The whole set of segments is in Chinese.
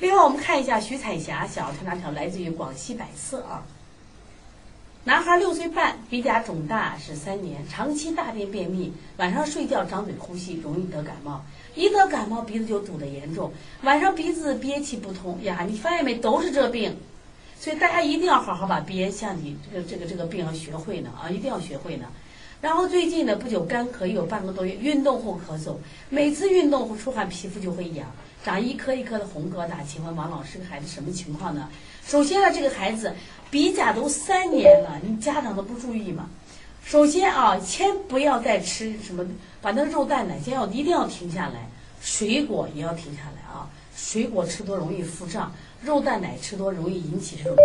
另外，我们看一下徐彩霞小儿推拿条，来自于广西百色啊。男孩六岁半，鼻甲肿大是三年，长期大便便秘，晚上睡觉张嘴呼吸，容易得感冒。一得感冒，鼻子就堵得严重，晚上鼻子憋气不通呀。你发现没？都是这病。所以大家一定要好好把鼻炎象体这个这个这个病要学会呢啊，一定要学会呢。然后最近呢，不久干咳有半个多月，运动后咳嗽，每次运动后出汗，皮肤就会痒，长一颗一颗的红疙瘩。请问王老师，孩子什么情况呢？首先呢，这个孩子鼻甲都三年了，你家长都不注意吗？首先啊，先不要再吃什么，把那个肉蛋奶先要一定要停下来，水果也要停下来啊，水果吃多容易腹胀。肉蛋奶吃多容易引起这种，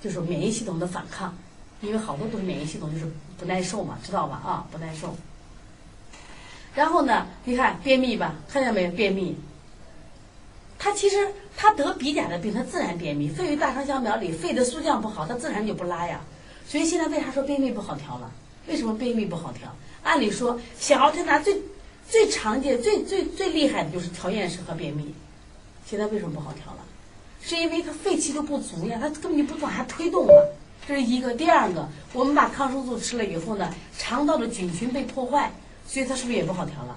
就是免疫系统的反抗，因为好多都是免疫系统就是不耐受嘛，知道吧？啊，不耐受。然后呢，你看便秘吧，看见没有？便秘。他其实他得鼻甲的病，他自然便秘。肺与大肠相表里，肺的肃降不好，他自然就不拉呀。所以现在为啥说便秘不好调了？为什么便秘不好调？按理说，小儿推拿最最常见、最最最厉害的就是调厌食和便秘。现在为什么不好调了？是因为他肺气都不足呀，他根本就不往下推动了。这是一个，第二个，我们把抗生素吃了以后呢，肠道的菌群被破坏，所以它是不是也不好调了？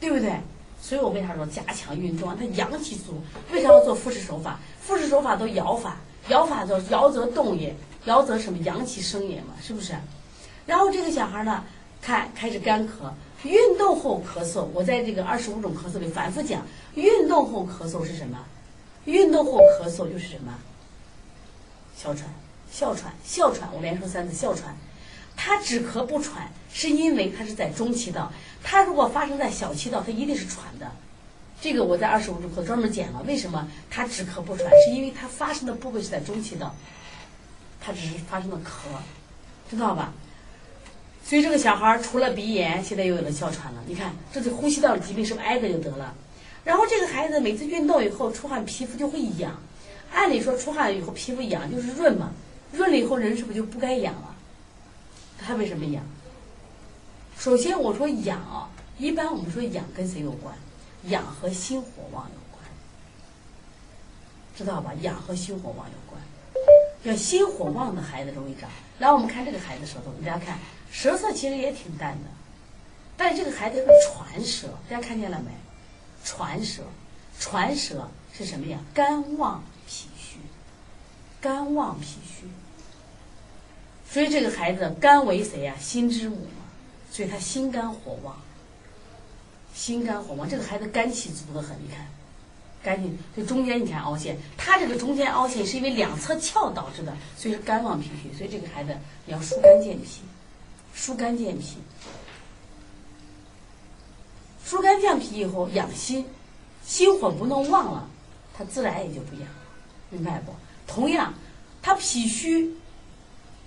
对不对？所以我为啥说加强运动？啊？它阳气足，为啥要做复式手法？复式手法都摇法，摇法叫摇则动也，摇则什么阳气生也嘛，是不是？然后这个小孩呢，看开始干咳，运动后咳嗽。我在这个二十五种咳嗽里反复讲，运动后咳嗽是什么？运动后咳嗽就是什么？哮喘、哮喘、哮喘，我连说三次哮喘。他止咳不喘，是因为他是在中气道。他如果发生在小气道，他一定是喘的。这个我在二十五种课专门讲了。为什么他止咳不喘？是因为他发生的部位是在中气道，他只是发生了咳，知道吧？所以这个小孩除了鼻炎，现在又有了哮喘了。你看，这是呼吸道的疾病，是不是挨着就得了？然后这个孩子每次运动以后出汗，皮肤就会痒。按理说出汗以后皮肤痒就是润嘛，润了以后人是不是就不该痒了？他为什么痒？首先我说痒啊，一般我们说痒跟谁有关？痒和心火旺有关，知道吧？痒和心火旺有关。要心火旺的孩子容易长。来，我们看这个孩子舌头，大家看舌色其实也挺淡的，但是这个孩子是传舌，大家看见了没？传舌，传舌是什么呀？肝旺脾虚，肝旺脾虚。所以这个孩子肝为谁呀？心之母嘛，所以他心肝火旺，心肝火旺。这个孩子肝气足得很，你看，肝气就中间你看凹陷，他这个中间凹陷是因为两侧窍导致的，所以是肝旺脾虚。所以这个孩子你要疏肝健脾，疏肝健脾。疏肝健脾以后养心，心火不能旺了，他自然也就不养，明白不？同样，他脾虚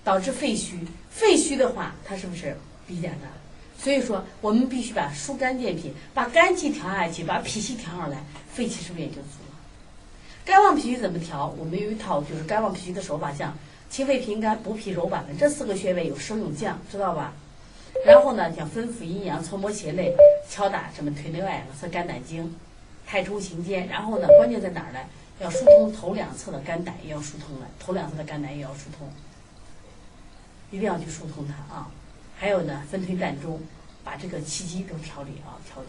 导致肺虚，肺虚的话，它是不是鼻甲大？所以说，我们必须把疏肝健脾，把肝气调下去，把脾气调上来，肺气是不是也就足了？肝旺脾虚怎么调？我们有一套就是肝旺脾虚的手法，像清肺平肝、补脾柔板的这四个穴位有升有降，知道吧？然后呢，像分府阴阳、搓摩胁肋、敲打什么腿内外、侧肝胆经、太冲行间。然后呢，关键在哪儿呢？要疏通头两侧的肝胆，也要疏通了。头两侧的肝胆也要疏通，一定要去疏通它啊。还有呢，分推膻中，把这个气机都调理啊，调理。